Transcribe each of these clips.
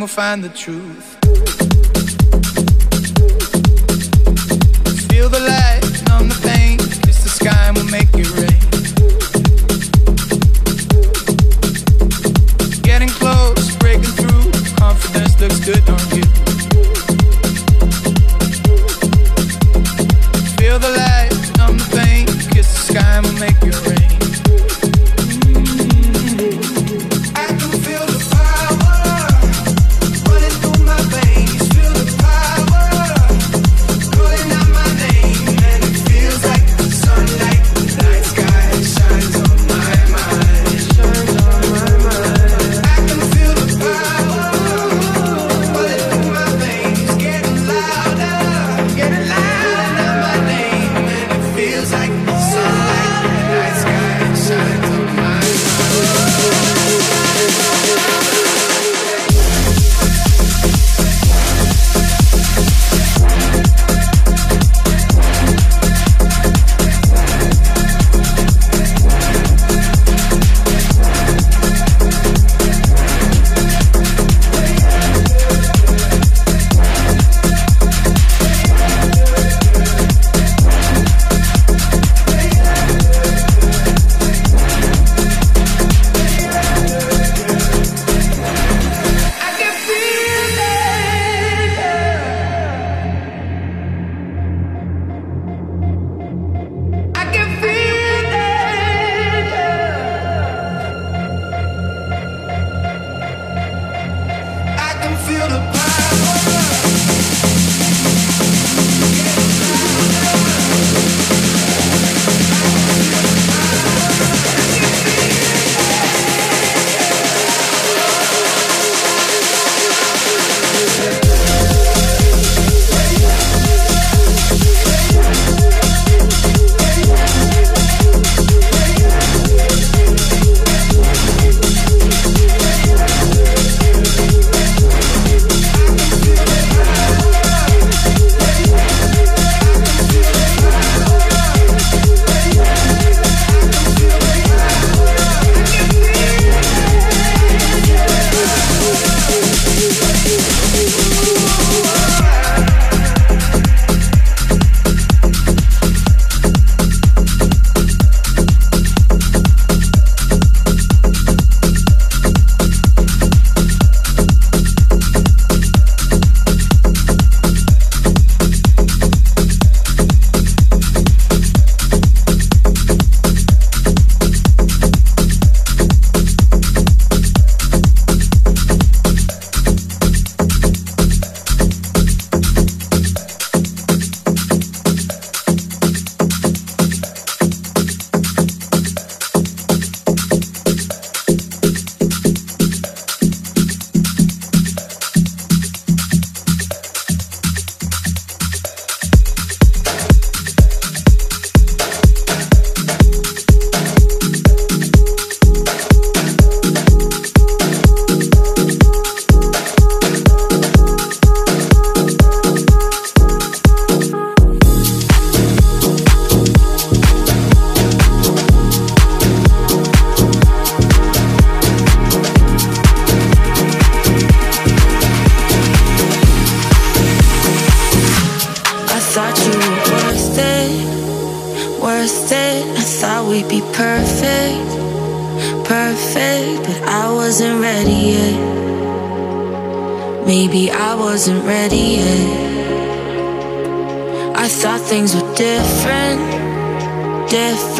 We'll find the truth.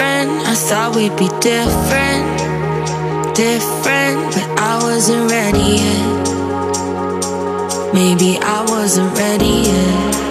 I thought we'd be different, different, but I wasn't ready yet. Maybe I wasn't ready yet.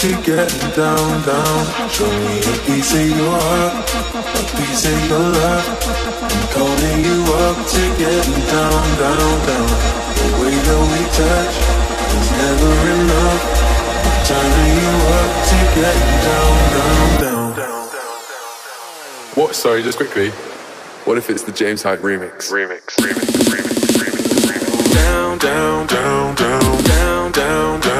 want you getting down, down. Show me a piece of your heart, a piece of your love. I'm calling you up to getting down, down, down. The way that we touch is never enough. I'm turning you up to get down, down, down. What? Sorry, just quickly. What if it's the James Hype remix? Remix, remix, remix, remix, remix. Down, down, down, down, down, down, down.